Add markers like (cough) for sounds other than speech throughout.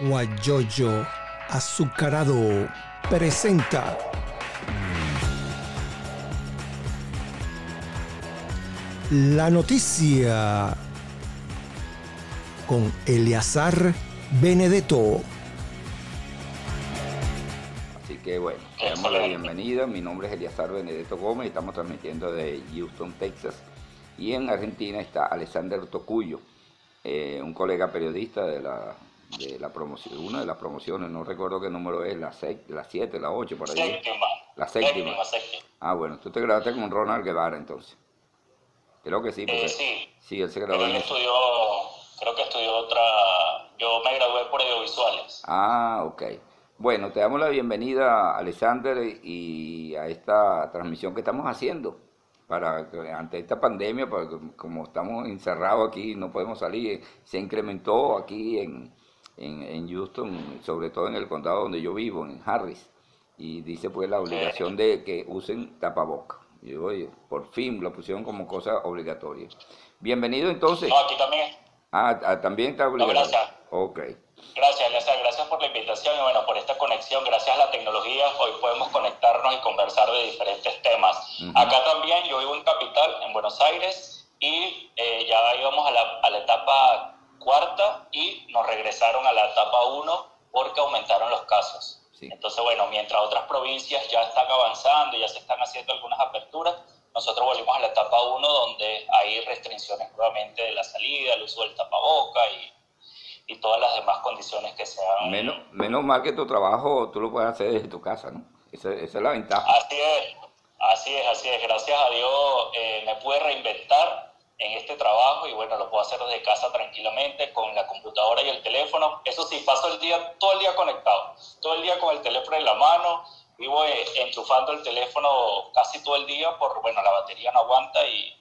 Guayoyo Azucarado presenta la noticia con Eleazar Benedetto. Así que bueno, le damos la bienvenida. Mi nombre es Eleazar Benedetto Gómez y estamos transmitiendo de Houston, Texas. Y en Argentina está Alexander Tocuyo, eh, un colega periodista de la, de la promoción, una de las promociones, no recuerdo qué número es, la 7, la, siete, la 8, por ahí. Séptima. La séptima. séptima. Ah, bueno, tú te grabaste con Ronald Guevara entonces. Creo que sí. Porque, Eh, sí. Sí, él se grabó él en estudió, creo que estudió otra, yo me gradué por audiovisuales. Ah, ok. Bueno, te damos la bienvenida, Alexander, y a esta transmisión que estamos haciendo para ante esta pandemia, porque como estamos encerrados aquí, no podemos salir, se incrementó aquí en, en, en Houston, sobre todo en el condado donde yo vivo, en Harris, y dice pues la obligación de que usen tapabocas. Y yo, oye, por fin lo pusieron como cosa obligatoria. Bienvenido entonces. No, aquí también. Ah, ah, también está obligatorio. gracias. Ok. Gracias, Eliezer, gracias por la invitación y bueno, por esta conexión. Gracias a la tecnología, hoy podemos conectarnos y conversar de diferentes temas. Ujú. Acá también, yo vivo en Capital, en Buenos Aires, y eh, ya íbamos a la, a la etapa cuarta y regresaron a la etapa uno porque aumentaron los casos. Sí. Entonces, bueno, mientras otras provincias ya están avanzando, ya se están haciendo algunas aperturas, nosotros volvimos a la etapa 1 donde hay restricciones nuevamente de la salida, el uso del tapaboca y, y todas las demás condiciones que sean. Menos, menos mal que tu trabajo tú lo puedes hacer desde tu casa, ¿no? Esa, esa es la ventaja. Así es, así es, así es. Gracias a Dios eh, me pude reinventar en este trabajo y bueno, lo puedo hacer desde casa tranquilamente con la computadora y el teléfono. Eso sí, paso el día, todo el día conectado, todo el día con el teléfono en la mano. Vivo eh, enchufando el teléfono casi todo el día por, bueno, la batería no aguanta y,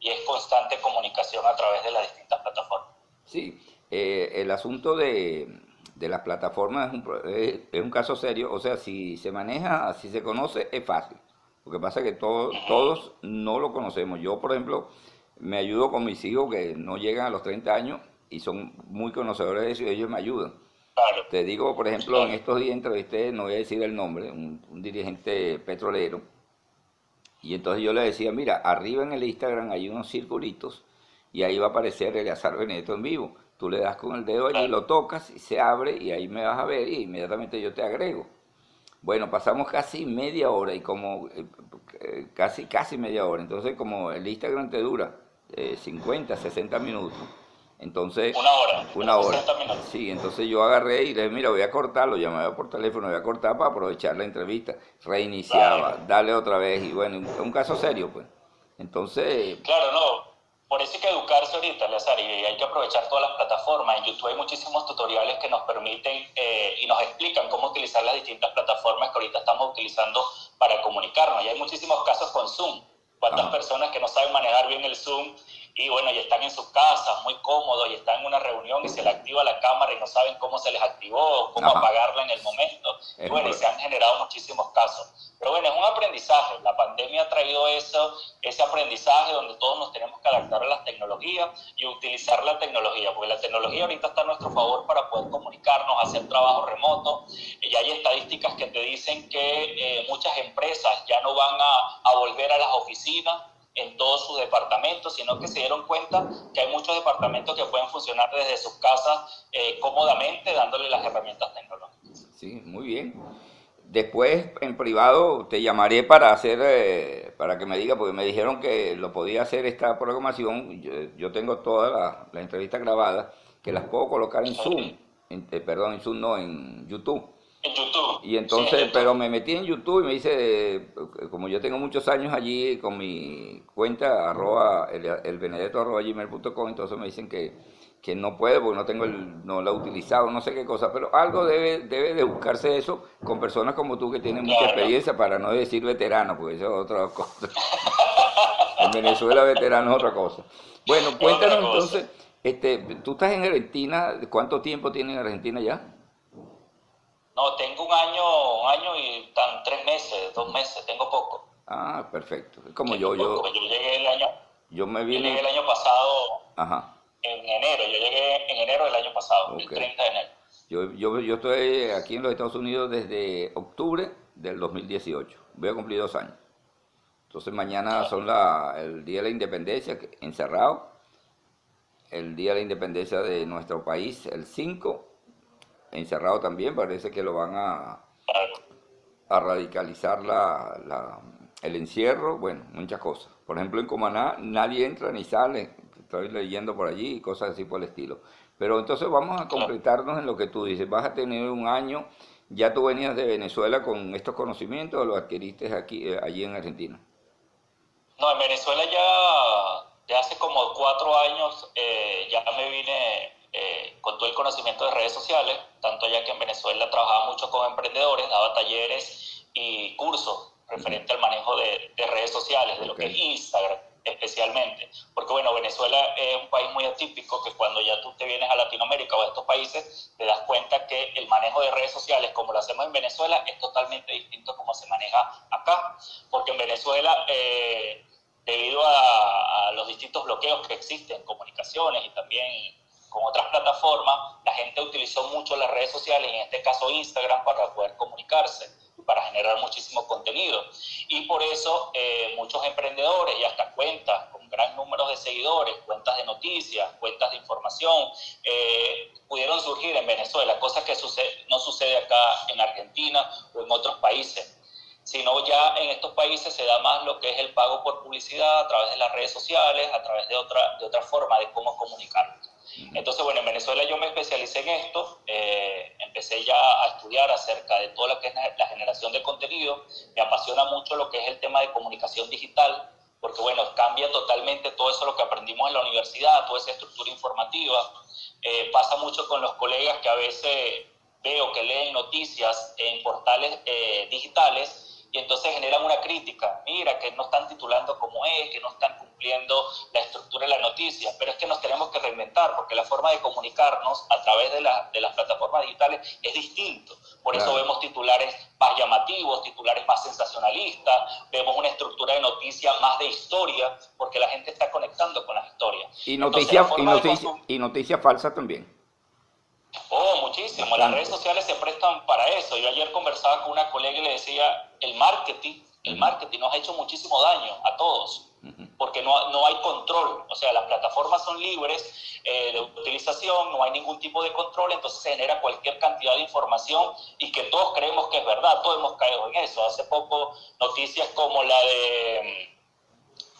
y es constante comunicación a través de las distintas plataformas. Sí, eh, el asunto de, de las plataformas es un, pro- es, es un caso serio, o sea, si se maneja, si se conoce, es fácil. Lo que pasa es que todo- todos no lo conocemos. Yo, por ejemplo, me ayudo con mis hijos que no llegan a los 30 años y son muy conocedores de eso y ellos me ayudan. Claro, Te digo, por ejemplo, en estos días entrevisté, no voy a decir el nombre, un, un dirigente petrolero, y entonces yo le decía, mira, arriba en el Instagram hay unos circulitos y ahí va a aparecer Eleazar Benedetto en vivo. Tú le das con el dedo allí, Claro. lo tocas y se abre y ahí me vas a ver y inmediatamente yo te agrego. Bueno, pasamos casi media hora y como eh, eh, casi casi media hora. Entonces, como el Instagram te dura eh, 50, 60 minutos, entonces una hora, una hora. 60 minutos. Sí, entonces yo agarré y le dije, mira, voy a cortarlo, llamaba por teléfono, voy a cortar para aprovechar la entrevista. Reiniciaba, Claro. darle otra vez y bueno, un, un caso serio, pues. Entonces, Claro, no. Por eso hay que educarse ahorita, Eleazar, y hay que aprovechar todas las plataformas. En YouTube hay muchísimos tutoriales que nos permiten eh, y nos explican cómo utilizar las distintas plataformas que ahorita estamos utilizando para comunicarnos. Y hay muchísimos casos con Zoom. ¿Cuántas Ajá. personas que no saben manejar bien el Zoom y bueno, y están en sus casas muy cómodos y están en una reunión y se les activa la cámara y no saben cómo se les activó, cómo Ajá. apagarla en el momento? Y bueno, y se han generado muchísimos casos. Pero bueno, es un aprendizaje. La pandemia ha traído eso, ese aprendizaje donde todos nos tenemos que adaptar a las tecnologías y utilizar la tecnología, porque la tecnología ahorita está a nuestro favor para poder comunicarnos, hacer trabajo remoto. Y hay estadísticas que te dicen que eh, muchas empresas ya no van a, a volver a las oficinas en todos sus departamentos, sino que se dieron cuenta que hay muchos departamentos que pueden funcionar desde sus casas eh, cómodamente, dándole las herramientas tecnológicas. sí, muy bien. Después, en privado, te llamaré para hacer, eh, para que me diga, porque me dijeron que lo podía hacer esta programación. Yo, yo tengo todas las las entrevistas grabadas, que las puedo colocar en Zoom, en- eh, perdón, en Zoom no, en YouTube. En YouTube. Y entonces, pero me metí en YouTube y me dice, eh, como yo tengo muchos años allí con mi cuenta, arroba, el, el benedetto arroba gmail.com, entonces me dicen que, que no puede porque no tengo el, no lo he utilizado, no sé qué cosa, pero algo debe, debe de buscarse eso con personas como tú que tienen mucha experiencia, para no decir veterano, porque eso es otra cosa. (laughs) en Venezuela veterano es otra cosa. Bueno, cuéntanos cosa. entonces, este, tú estás en Argentina, ¿cuánto tiempo tienes en Argentina ya? No, tengo un año, un año y tan tres meses, dos meses, tengo poco. Ah, perfecto. Como Tengo yo, yo, poco. Yo llegué el año, yo me yo llegué el vine, año pasado ajá, en enero. Yo llegué en enero enero del año pasado, el 30 de enero. Yo, yo, yo estoy aquí en los Estados Unidos desde octubre del 2018. Voy a cumplir dos años. Entonces mañana son la, el Día de la Independencia, encerrado. El Día de la Independencia de nuestro país, el 5, encerrado también. Parece que lo van a, a radicalizar la, la, el encierro. Bueno, muchas cosas. Por ejemplo, en Comaná nadie entra ni sale. Estoy leyendo por allí y cosas así por el estilo. Pero entonces vamos a completarnos en lo que tú dices. Vas a tener un año, ya tú venías de Venezuela con estos conocimientos o lo adquiriste aquí, eh, allí en Argentina. No, en Venezuela ya, ya hace como cuatro años eh, ya me vine eh, con todo el conocimiento de redes sociales, tanto ya que en Venezuela trabajaba mucho con emprendedores, daba talleres y cursos referente al manejo de, redes sociales, de lo que es Instagram especialmente. Porque bueno, Venezuela es un país muy atípico que cuando ya tú te vienes a Latinoamérica o a estos países, te das cuenta que el manejo de redes sociales como lo hacemos en Venezuela es totalmente distinto a como se maneja acá. Porque en Venezuela, eh, debido a, los distintos bloqueos que existen, comunicaciones y también con otras plataformas, la gente utilizó mucho las redes sociales, en este caso Instagram, para poder comunicarse para generar muchísimo contenido. Y por eso eh, muchos emprendedores y hasta cuentas con gran número de seguidores, cuentas de noticias, cuentas de información, eh, pudieron surgir en Venezuela, cosa que sucede, no sucede acá en Argentina o en otros países sino ya en estos países se da más lo que es el pago por publicidad a través de las redes sociales, a través de otra, de otra forma de cómo comunicarnos. Entonces, bueno, en Venezuela yo me especialicé en esto, eh, empecé ya a estudiar acerca de todo lo que es la generación de contenido, me apasiona mucho lo que es el tema de comunicación digital, porque bueno, cambia totalmente todo eso lo que aprendimos en la universidad, toda esa estructura informativa. Eh, pasa mucho con los colegas que a veces veo que leen noticias en portales eh, digitales y entonces generan una crítica, mira, que no están titulando como es, que no están cumpliendo la estructura de la noticia, pero es que nos tenemos que reinventar, porque la forma de comunicarnos a través de, la, de las plataformas digitales es distinto. Por eso vemos titulares más llamativos, titulares más sensacionalistas, vemos una estructura de noticia más de historia, porque la gente está conectando con las historias. Y noticias y, noticia, y noticias falsas también. Oh, muchísimo. Las redes sociales se prestan para eso. Yo ayer conversaba con una colega y le decía, el marketing, el marketing nos ha hecho muchísimo daño a todos, porque no, no hay control. O sea, las plataformas son libres eh, de utilización, no hay ningún tipo de control, entonces se genera cualquier cantidad de información y que todos creemos que es verdad, todos hemos caído en eso. Hace poco noticias como la de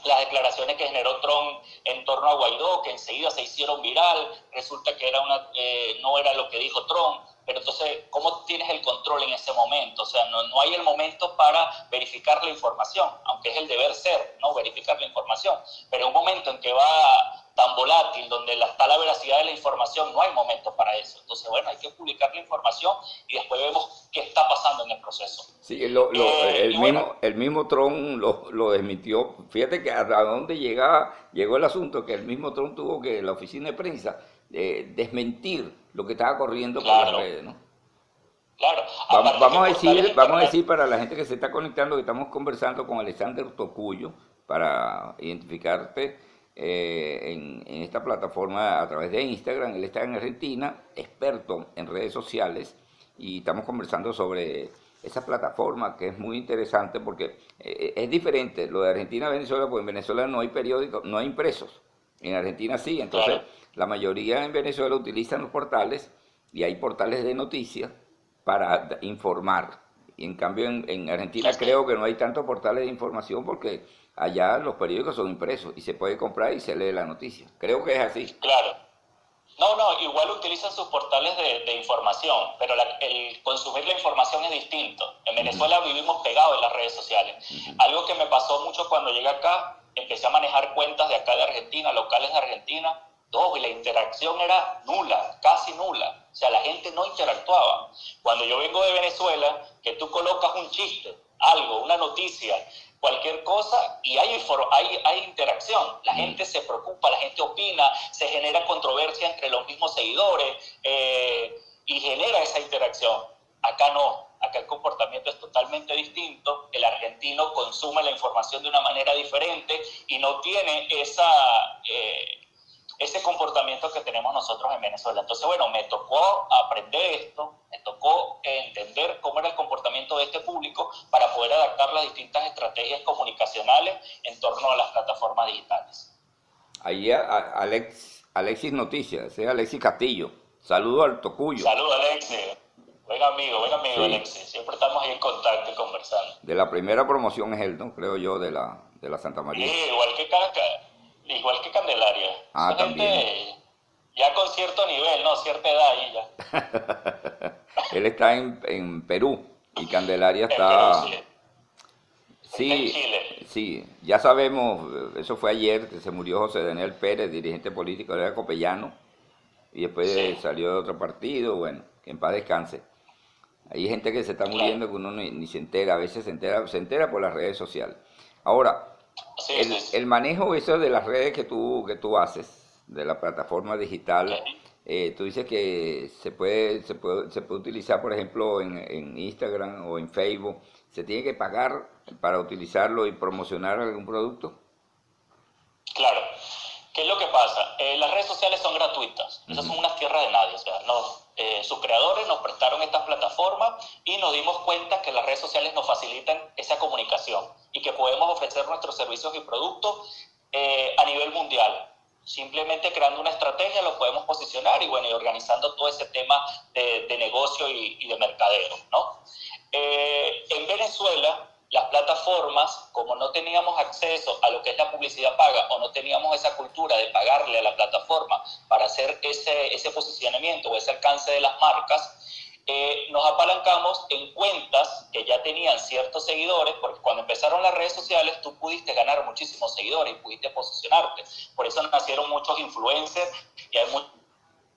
las declaraciones que generó Trump en torno a Guaidó, que enseguida se hicieron viral, resulta que era una, eh, no era lo que dijo Trump, pero entonces, ¿cómo tienes el control en ese momento? O sea, no, no hay el momento para verificar la información, aunque es el deber ser, ¿no? Verificar la información, pero un momento en que va tan volátil, donde está la veracidad de la información, no hay momento para eso. Entonces, bueno, hay que publicar la información y después vemos qué está pasando en el proceso. Sí, eh, el, mismo, el mismo Trump lo, lo, desmitió. Fíjate que a dónde llegaba, llegó el asunto, que el mismo Trump tuvo que la oficina de prensa eh, desmentir lo que estaba corriendo por las redes, ¿no? Claro. Vamos, vamos a decir, vamos a decir para la gente que se está conectando que estamos conversando con Alexander Tocuyo para identificarte eh, en, esta plataforma a través de Instagram. Él está en Argentina, experto en redes sociales, y estamos conversando sobre esa plataforma que es muy interesante porque eh, es diferente lo de Argentina a Venezuela, porque en Venezuela no hay periódicos, no hay impresos. En Argentina sí, entonces la mayoría en Venezuela utilizan los portales y hay portales de noticias para informar. Y en cambio en, Argentina creo que no hay tantos portales de información porque allá los periódicos son impresos y se puede comprar y se lee la noticia. Creo que es así. Claro. No, no, igual utilizan sus portales de, información, pero el consumir la información es distinto. En Venezuela vivimos pegados en las redes sociales. Algo que me pasó mucho cuando llegué acá, empecé a manejar cuentas de acá de Argentina, locales de Argentina, y la interacción era nula, casi nula. O sea, la gente no interactuaba. Cuando yo vengo de Venezuela, que tú colocas un chiste, algo, una noticia, cualquier cosa y hay, hay, hay interacción. La gente se preocupa, la gente opina, se genera controversia entre los mismos seguidores eh, y genera esa interacción. Acá no, acá el comportamiento es totalmente distinto. El argentino consume la información de una manera diferente y no tiene esa... Eh, ese comportamiento que tenemos nosotros en Venezuela. Entonces, bueno, me tocó aprender esto, me tocó entender cómo era el comportamiento de este público para poder adaptar las distintas estrategias comunicacionales en torno a las plataformas digitales. Ahí Alex, Alexis Noticias, es Alexis Castillo. Saludo al Tocuyo. Saludo Alexis. Buen amigo, buen amigo Alexis. Siempre estamos ahí en contacto y conversando. De la primera promoción es él, ¿no? Creo yo, de la, de la Santa María. Sí, igual que igual que Candelaria. Ah, también. ya con cierto nivel, ¿no? Cierta edad ahí ya. (laughs) Él está en, en, Perú y Candelaria está... sí. Sí, sí, ya sabemos, eso fue ayer que se murió José Daniel Pérez, dirigente político de Copellano, y después salió de otro partido, bueno, que en paz descanse. Hay gente que se está muriendo que uno ni, ni, se entera, a veces se entera, se entera por las redes sociales. Ahora, el, manejo eso de las redes que tú, que tú haces, de la plataforma digital, eh, tú dices que se puede, se puede, se puede utilizar, por ejemplo, en, en, Instagram o en Facebook. ¿Se tiene que pagar para utilizarlo y promocionar algún producto? Claro. ¿Qué es lo que pasa? Eh, las redes sociales son gratuitas. Esas son unas tierras de nadie. O sea, eh, sus creadores nos prestaron estas plataformas y nos dimos cuenta que las redes sociales nos facilitan esa comunicación y que podemos ofrecer nuestros servicios y productos eh, a nivel mundial. Simplemente creando una estrategia lo podemos posicionar y bueno, y organizando todo ese tema de, negocio y, y, de mercadeo, ¿no? en Venezuela, las plataformas, como no teníamos acceso a lo que es la publicidad paga o no teníamos esa cultura de pagarle a la plataforma para hacer ese, ese posicionamiento o ese alcance de las marcas, eh, nos apalancamos en cuentas que ya tenían ciertos seguidores, porque cuando empezaron las redes sociales tú pudiste ganar muchísimos seguidores y pudiste posicionarte. Por eso nacieron muchos influencers y hay muchos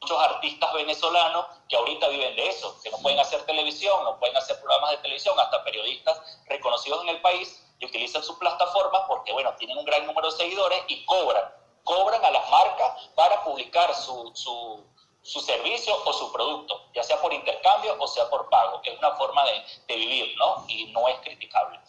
muchos artistas venezolanos que ahorita viven de eso, que no pueden hacer televisión, no pueden hacer programas de televisión, hasta periodistas reconocidos en el país y utilizan sus plataformas porque, bueno, tienen un gran número de seguidores y cobran, cobran a las marcas para publicar su, su, su servicio o su producto, ya sea por intercambio o sea por pago, que es una forma de, de vivir, ¿no? Y no es criticable.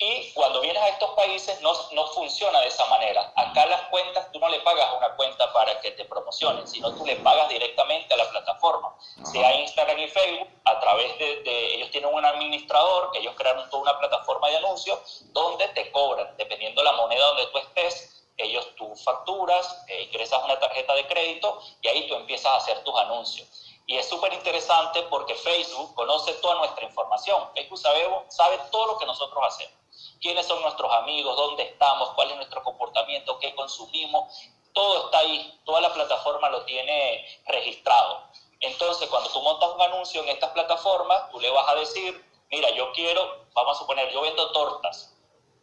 Y cuando vienes a estos países no, no, funciona de esa manera. Acá las cuentas, tú no le pagas una cuenta para que te promocionen, sino tú le pagas directamente a la plataforma, sea Instagram y Facebook, a través de, ellos tienen un administrador, ellos crearon toda una plataforma de anuncios donde te cobran, dependiendo la moneda donde tú estés, ellos tú facturas, eh, ingresas una tarjeta de crédito y ahí tú empiezas a hacer tus anuncios. Y es súper interesante porque Facebook conoce toda nuestra información. Facebook sabe, sabe todo lo que nosotros hacemos quiénes son nuestros amigos, dónde estamos, cuál es nuestro comportamiento, qué consumimos. Todo está ahí, toda la plataforma lo tiene registrado. Entonces, cuando tú montas un anuncio en estas plataformas, tú le vas a decir, mira, yo quiero, vamos a suponer, yo vendo tortas.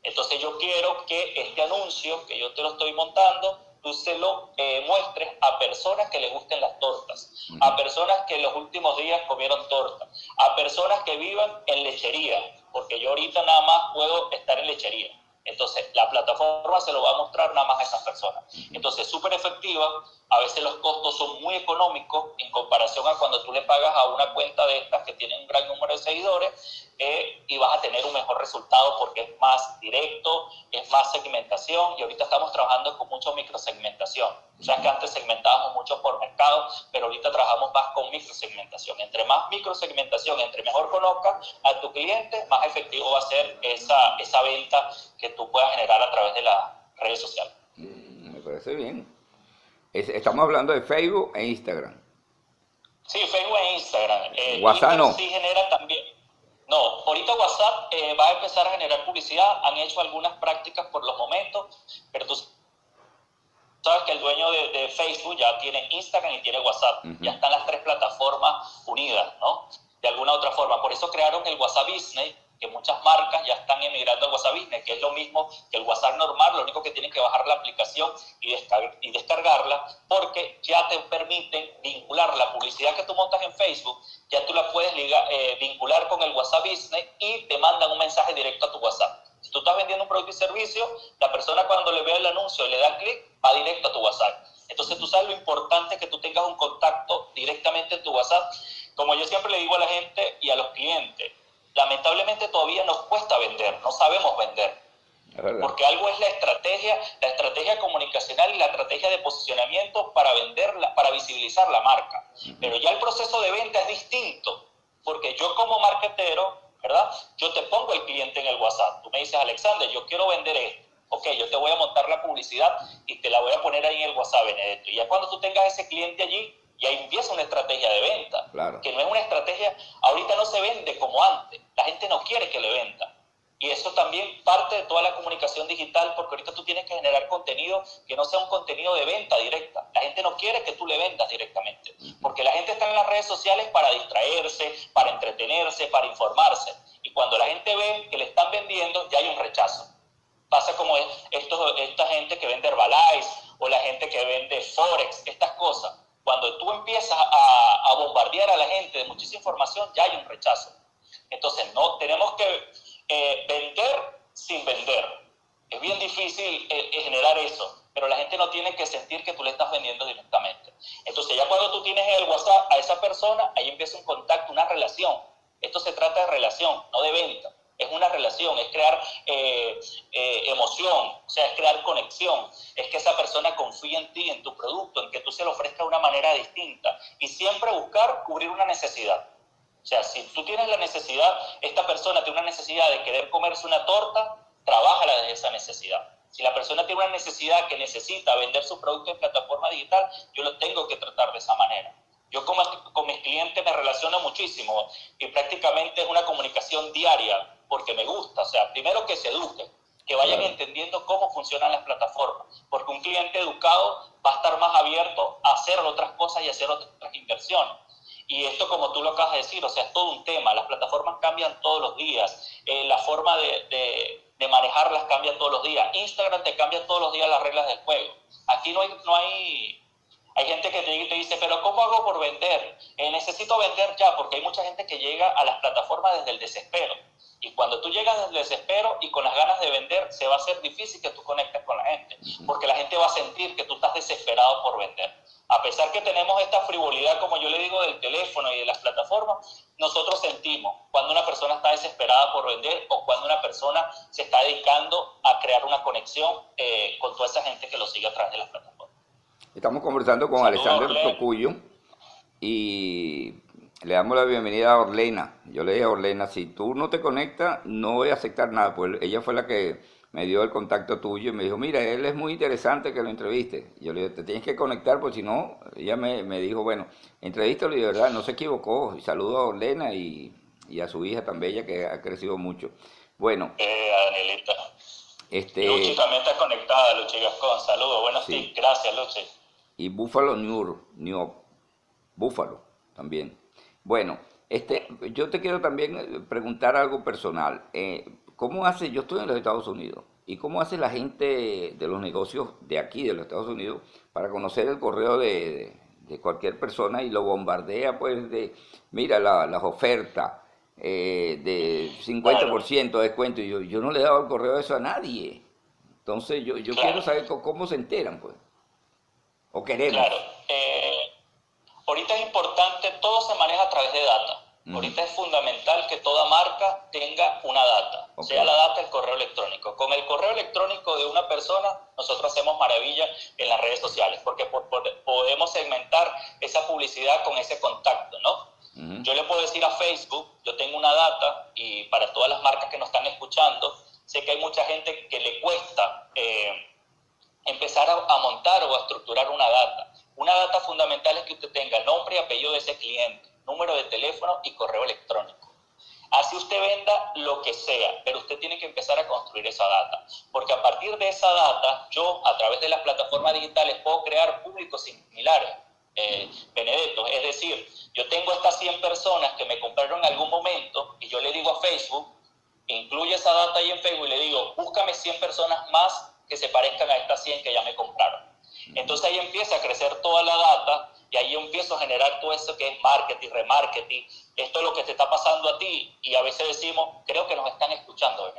Entonces yo quiero que este anuncio que yo te lo estoy montando, tú se lo eh, muestres a personas que les gusten las tortas, a personas que en los últimos días comieron torta, a personas que vivan en lechería, porque yo ahorita nada más puedo estar en lechería. Entonces, la plataforma se lo va a mostrar nada más a esas personas. Entonces, súper efectiva. A veces los costos son muy económicos en comparación a cuando tú le pagas a una cuenta de estas que tienen un gran número de seguidores eh, y vas a tener un mejor resultado porque es más directo, es más segmentación y ahorita estamos trabajando con mucho microsegmentación. O sea que antes segmentábamos mucho por mercado, pero ahorita trabajamos más con microsegmentación. Entre más microsegmentación, entre mejor conozcas a tu cliente, más efectivo va a ser esa, esa venta que tú puedas generar a través de las redes sociales. Mm, me parece bien. Estamos hablando de Facebook e Instagram. Sí, Facebook e Instagram. Eh, WhatsApp no. Sí genera también. No, ahorita WhatsApp eh, va a empezar a generar publicidad. Han hecho algunas prácticas por los momentos, pero tú sabes que el dueño de, Facebook ya tiene Instagram y tiene WhatsApp. Ya están las tres plataformas unidas, ¿no? De alguna otra forma. Por eso crearon el WhatsApp Business que muchas marcas ya están emigrando al WhatsApp Business, que es lo mismo que el WhatsApp normal, lo único que tienen que bajar la aplicación y, descargarla, porque ya te permiten vincular la publicidad que tú montas en Facebook, ya tú la puedes eh, vincular con el WhatsApp Business y te mandan un mensaje directo a tu WhatsApp. Si tú estás vendiendo un producto y servicio, la persona cuando le ve el anuncio y le da clic, va directo a tu WhatsApp. Entonces tú sabes lo importante que tú tengas un contacto directamente en tu WhatsApp. Como yo siempre le digo a la gente y a los clientes, lamentablemente todavía nos cuesta vender, no sabemos vender. Porque algo es la estrategia, la estrategia comunicacional y la estrategia de posicionamiento para venderla, para visibilizar la marca. Pero ya el proceso de venta es distinto, porque yo como marketero, ¿verdad? Yo te pongo el cliente en el WhatsApp. Tú me dices, Alexander, yo quiero vender esto. Ok, yo te voy a montar la publicidad y te la voy a poner ahí en el WhatsApp, Benedetto. Y ya cuando tú tengas ese cliente allí, y ahí empieza una estrategia de venta, que no es una estrategia, ahorita no se vende como antes, la gente no quiere que le venda. Y eso también parte de toda la comunicación digital, porque ahorita tú tienes que generar contenido que no sea un contenido de venta directa. La gente no quiere que tú le vendas directamente, porque la gente está en las redes sociales para distraerse, para entretenerse, para informarse. Y cuando la gente ve que le están vendiendo, ya hay un rechazo. Pasa como estos, esta gente que vende Herbalife o la gente que vende Forex, estas cosas cuando tú empiezas a, bombardear a la gente de muchísima información, ya hay un rechazo. Entonces, no tenemos que eh, vender sin vender. Es bien difícil eh, eh, generar eso, pero la gente no tiene que sentir que tú le estás vendiendo directamente. Entonces, ya cuando tú tienes el WhatsApp a esa persona, ahí empieza un contacto, una relación. Esto se trata de relación, no de venta es una relación, es crear eh, eh, emoción, o sea, es crear conexión, es que esa persona confíe en ti, en tu producto, en que tú se lo ofrezcas de una manera distinta y siempre buscar cubrir una necesidad. O sea, si tú tienes la necesidad, esta persona tiene una necesidad de querer comerse una torta, trabájala desde esa necesidad. Si la persona tiene una necesidad que necesita vender su producto en plataforma digital, yo lo tengo que tratar de esa manera. Yo como, con mis clientes me relaciono muchísimo y prácticamente es una comunicación diaria porque me gusta. O sea, primero que se eduquen, que vayan entendiendo cómo funcionan las plataformas, porque un cliente educado va a estar más abierto a hacer otras cosas y hacer otras inversiones. Y esto, como tú lo acabas de decir, o sea, es todo un tema. Las plataformas cambian todos los días. Eh, la forma de, de, de, manejarlas cambia todos los días. Instagram te cambia todos los días las reglas del juego. Aquí no hay, no hay hay gente que te dice, pero ¿cómo hago por vender? Eh, necesito vender ya, porque hay mucha gente que llega a las plataformas desde el desespero. Y cuando tú llegas desde el desespero y con las ganas de vender, se va a hacer difícil que tú conectes con la gente, porque la gente va a sentir que tú estás desesperado por vender. A pesar que tenemos esta frivolidad, como yo le digo, del teléfono y de las plataformas, nosotros sentimos cuando una persona está desesperada por vender o cuando una persona se está dedicando a crear una conexión eh, con toda esa gente que lo sigue a través de las plataformas. Estamos conversando con Alexander Tocuyo y le damos la bienvenida a Orlena. Yo le dije a Orlena, si tú no te conectas, no voy a aceptar nada. Pues ella fue la que me dio el contacto tuyo y me dijo, mira, él es muy interesante que lo entreviste. Yo le dije, te tienes que conectar, porque si no, ella me, dijo, bueno, entrevístalo y de verdad no se equivocó. Y saludo a Orlena y, a su hija tan bella que ha crecido mucho. Bueno. Eh, Danielita. Este... Luchi también está conectada, Luchi Gascón. Saludos, buenos días. Gracias, Luchi y Buffalo New, New Buffalo también. Bueno, este, yo te quiero también eh, preguntar algo personal. Eh, ¿Cómo hace, yo estoy en los Estados Unidos, y cómo hace la gente de los negocios de aquí, de los Estados Unidos, para conocer el correo de, cualquier persona y lo bombardea, pues, de, mira, las ofertas eh, de 50% de descuento, y yo, yo no le he dado el correo de eso a nadie. Entonces, yo, yo quiero saber cómo se enteran, pues. ¿O queremos? Claro. Eh, ahorita es importante, todo se maneja a través de data. Ahorita es fundamental que toda marca tenga una data, sea la data el correo electrónico. Con el correo electrónico de una persona, nosotros hacemos maravilla en las redes sociales, porque podemos segmentar esa publicidad con ese contacto, ¿no? Yo le puedo decir a Facebook, yo tengo una data, y para todas las marcas que nos están escuchando, sé que hay mucha gente que le cuesta eh, empezar a, montar o a estructurar una data. Una data fundamental es que usted tenga nombre y apellido de ese cliente, número de teléfono y correo electrónico. Así usted venda lo que sea, pero usted tiene que empezar a construir esa data. Porque a partir de esa data, yo a través de las plataformas digitales puedo crear públicos similares. Eh, Benedetto, es decir, yo tengo estas 100 personas que me compraron en algún momento y yo le digo a Facebook, incluye esa data ahí en Facebook y le digo, búscame 100 personas más que se parezcan a estas 100 que ya me compraron. Entonces ahí empieza a crecer toda la data y ahí empiezo a generar todo eso que es marketing, remarketing. Esto es lo que te está pasando a ti y a veces decimos, creo que nos están escuchando.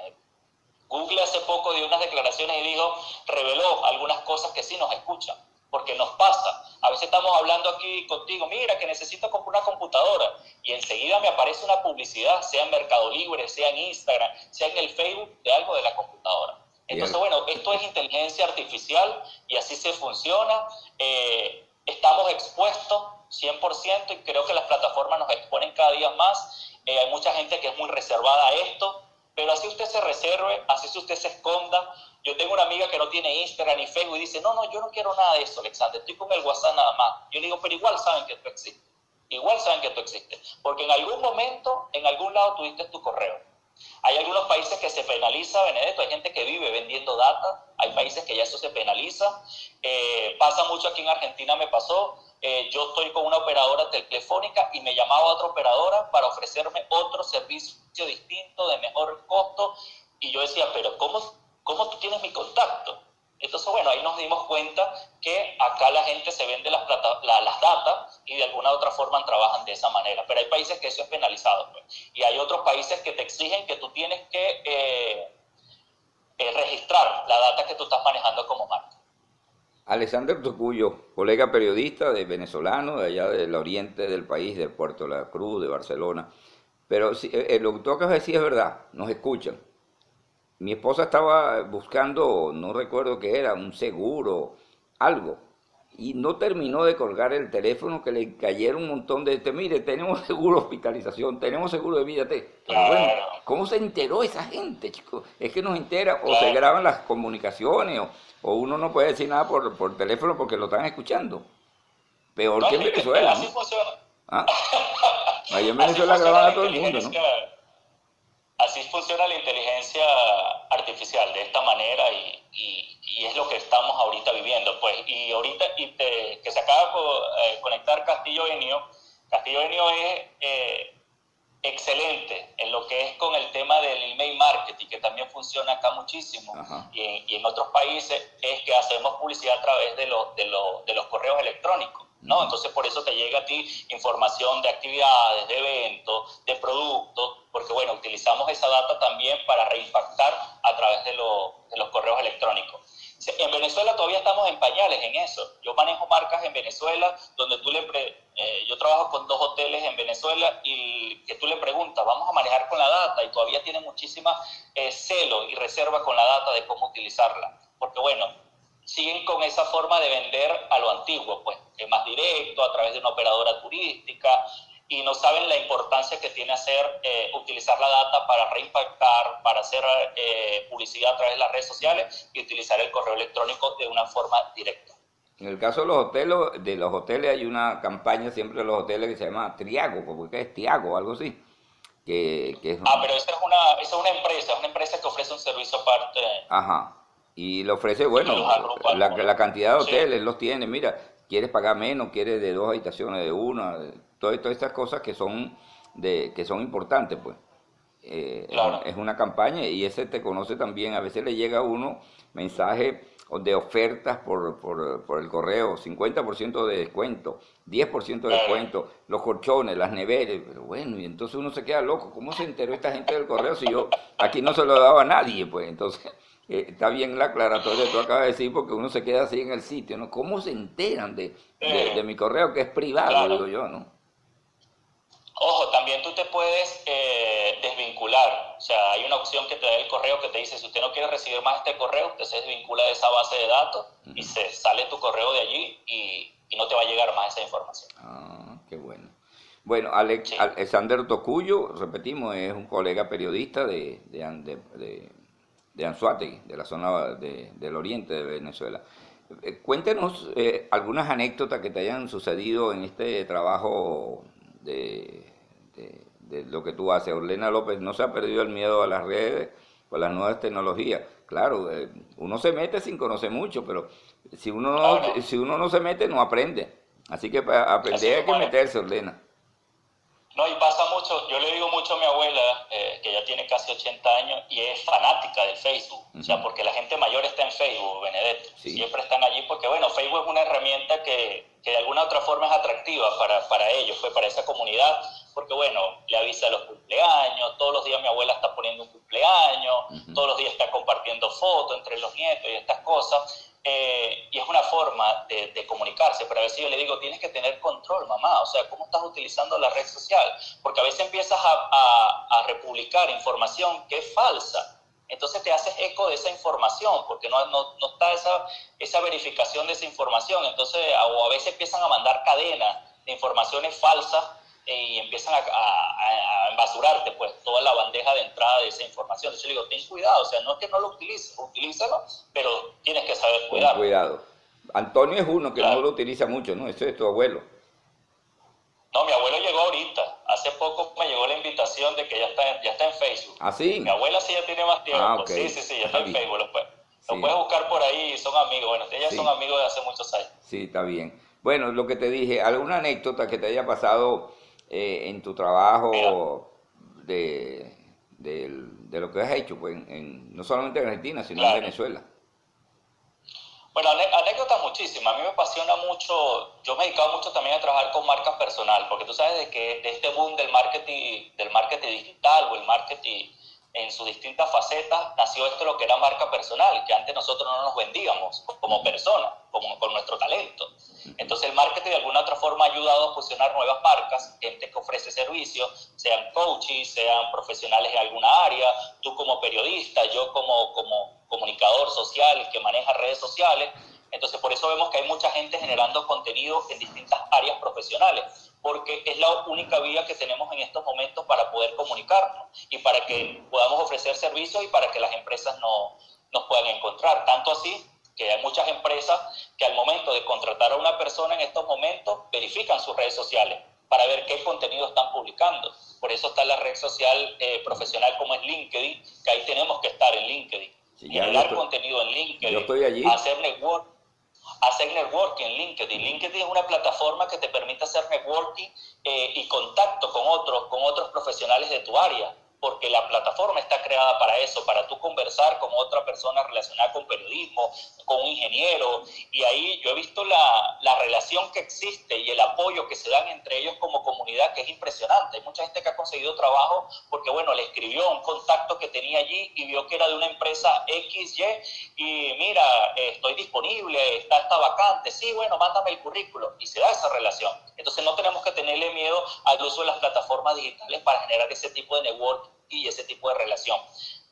Google hace poco dio unas declaraciones y dijo, reveló algunas cosas que sí nos escuchan, porque nos pasa. A veces estamos hablando aquí contigo, mira que necesito comprar una computadora y enseguida me aparece una publicidad, sea en Mercado Libre, sea en Instagram, sea en el Facebook, de algo de la computadora. Entonces, bueno, esto es inteligencia artificial y así se funciona. Eh, estamos expuestos 100% y creo que las plataformas nos exponen cada día más. Eh, hay mucha gente que es muy reservada a esto, pero así usted se reserve, así usted se esconda. Yo tengo una amiga que no tiene Instagram ni Facebook y dice, no, no, yo no quiero nada de eso, Alexander, estoy con el WhatsApp nada más. Yo le digo, pero igual saben que tú existes. Igual saben que tú existes. Porque en algún momento, en algún lado tuviste tu correo. Hay algunos países que se penaliza, Benedetto, hay gente que vive vendiendo data, hay países que ya eso se penaliza. Eh, pasa mucho aquí en Argentina, me pasó. Eh, yo estoy con una operadora telefónica y me llamaba otra operadora para ofrecerme otro servicio distinto, de mejor costo. Y yo decía, pero ¿cómo, cómo tú tienes mi contacto? Entonces, bueno, ahí nos dimos cuenta que acá la gente se vende las, las datas y de alguna u otra forma trabajan de esa manera. Pero hay países que eso es penalizado. Pues. Y hay otros países que te exigen que tú tienes que eh, eh, registrar la data que tú estás manejando como marca. Alexander Tocuyo, colega periodista de venezolano, de allá del oriente del país, de Puerto La Cruz, de Barcelona. Pero si, eh, lo que tú acabas de decir es verdad, nos escuchan mi esposa estaba buscando, no recuerdo qué era, un seguro, algo. Y no terminó de colgar el teléfono que le cayeron un montón de, este, mire, tenemos (laughs) seguro de hospitalización, tenemos seguro de vida. Pero bueno, ¿cómo se enteró esa gente, chicos? Es que nos entera o se graban las comunicaciones o, uno no puede decir nada por, por teléfono porque lo están escuchando. Peor que en Venezuela. Así funciona. ¿Ah? (laughs) Ahí en Venezuela graban a todo el mundo, ¿no? Así funciona la inteligencia artificial, de esta manera, y, y, es lo que estamos ahorita viviendo. Pues, y ahorita y que se acaba de eh, conectar Castillo Enio, Castillo Enio es eh, excelente en lo que es con el tema del email marketing, que también funciona acá muchísimo, y, y, en otros países es que hacemos publicidad a través de, los de, de los correos electrónicos. ¿No? Entonces por eso te llega a ti información de actividades, de eventos, de productos, porque bueno, utilizamos esa data también para reimpactar a través de, los correos electrónicos. En Venezuela todavía estamos en pañales en eso. Yo manejo marcas en Venezuela donde tú le... Eh, yo trabajo con dos hoteles en Venezuela y que tú le preguntas, vamos a manejar con la data y todavía tiene muchísima eh, celo y reserva con la data de cómo utilizarla. Porque bueno, siguen con esa forma de vender a lo antiguo, pues, es más directo, a través de una operadora turística, y no saben la importancia que tiene hacer, eh, utilizar la data para reimpactar, para hacer eh, publicidad a través de las redes sociales y utilizar el correo electrónico de una forma directa. En el caso de los hoteles, de los hoteles hay una campaña siempre de los hoteles que se llama Triago, porque es Tiago, algo así. Que, que es... Ah, pero esa es, una, esa es una empresa, es una empresa que ofrece un servicio aparte. Ajá y le ofrece, bueno, la, la, cantidad de hoteles los tiene, mira, quieres pagar menos, quieres de dos habitaciones, de una, todas, todas estas cosas que son, de, que son importantes, pues. Eh, es una campaña y ese te conoce también, a veces le llega a uno mensaje de ofertas por, por, por el correo, 50% de descuento, 10% de descuento, los colchones, las neveras, pero bueno, y entonces uno se queda loco, ¿cómo se enteró esta gente del correo si yo aquí no se lo daba a nadie? Pues entonces eh, está bien la aclaratoria que tú acabas de decir porque uno se queda así en el sitio, ¿no? ¿Cómo se enteran de, de, mi correo que es privado, digo yo, ¿no? Ojo, también tú te puedes eh, desvincular. O sea, hay una opción que te da el correo que te dice, si usted no quiere recibir más este correo, usted se desvincula de esa base de datos y se sale tu correo de allí y, y, no te va a llegar más esa información. Ah, qué bueno. Bueno, Alex, Alexander Tocuyo, repetimos, es un colega periodista de, de, de de Anzuategui, de la zona del oriente de Venezuela. Eh, cuéntenos eh, algunas anécdotas que te hayan sucedido en este trabajo de, lo que tú haces. Orlena López no se ha perdido el miedo a las redes, a las nuevas tecnologías. Claro, eh, uno se mete sin conocer mucho, pero si uno no, si uno no se mete, no aprende. Así que para aprender hay que meterse, Orlena. No, y pasa mucho, yo le digo mucho a mi abuela, eh, que ya tiene casi 80 años, y es fanática del Facebook. O sea, porque la gente mayor está en Facebook, Benedetto. Siempre están allí porque, bueno, Facebook es una herramienta que, que de alguna otra forma es atractiva para, para ellos, pues, para esa comunidad, porque, bueno, le avisa los cumpleaños, todos los días mi abuela está poniendo un cumpleaños, todos los días está compartiendo fotos entre los nietos y estas cosas. Eh, y es una forma de, comunicarse, pero a veces yo le digo, tienes que tener control, mamá, o sea, ¿cómo estás utilizando la red social? Porque a veces empiezas a, republicar información que es falsa entonces te haces eco de esa información, porque no, no, no está esa, esa verificación de esa información, entonces, o a veces empiezan a mandar cadenas de informaciones falsas y empiezan a, a, embasurarte pues toda la bandeja de entrada de esa información. Entonces yo digo, ten cuidado, o sea, no es que no lo utilices, utilízalo, pero tienes que saber cuidar. cuidado. Antonio es uno que no lo utiliza mucho, ¿no? Ese es tu abuelo. No, mi abuelo llegó ahorita. Hace poco me llegó la invitación de que ya está en, ya está en Facebook. ¿Ah, sí? Mi abuela sí ya tiene más tiempo. Ah, sí, sí, sí, ya está en Facebook. Lo, puedes, puedes buscar por ahí, son amigos. Bueno, ellos son amigos de hace muchos años. Sí, está bien. Bueno, lo que te dije, ¿alguna anécdota que te haya pasado eh, en tu trabajo de, de, lo que has hecho, pues, en, no solamente en Argentina, sino en Venezuela? Bueno, anécdotas muchísimas. A mí me apasiona mucho, yo me he dedicado mucho también a trabajar con marcas personal, porque tú sabes de que de este boom del marketing, del marketing digital o el marketing en sus distintas facetas, nació esto lo que era marca personal, que antes nosotros no nos vendíamos como personas, como con nuestro talento. Entonces el marketing de alguna otra forma ha ayudado a fusionar nuevas marcas, gente que ofrece servicios, sean coaches, sean profesionales en alguna área, tú como periodista, yo como, como comunicador social que maneja redes sociales. Entonces por eso vemos que hay mucha gente generando contenido en distintas áreas profesionales, porque es la única vía que tenemos en estos momentos para poder comunicarnos y para que podamos ofrecer servicios y para que las empresas no, nos puedan encontrar. Tanto así que hay muchas empresas que al momento de contratar a una persona en estos momentos verifican sus redes sociales para ver qué contenido están publicando. Por eso está la red social eh, profesional como es LinkedIn, que ahí tenemos que estar en LinkedIn. generar contenido en LinkedIn, yo estoy allí. hacer network, hacer networking LinkedIn. LinkedIn es una plataforma que te permite hacer networking eh, y contacto con otros, con otros profesionales de tu área porque la plataforma está creada para eso, para tú conversar con otra persona relacionada con periodismo, con un ingeniero, y ahí yo he visto la, la, relación que existe y el apoyo que se dan entre ellos como comunidad, que es impresionante. Hay mucha gente que ha conseguido trabajo porque, bueno, le escribió un contacto que tenía allí y vio que era de una empresa XY, y mira, estoy disponible, está esta vacante, sí, bueno, mándame el currículo, y se da esa relación. Entonces no tenemos que tenerle miedo al uso de las plataformas digitales para generar ese tipo de network y ese tipo de relación.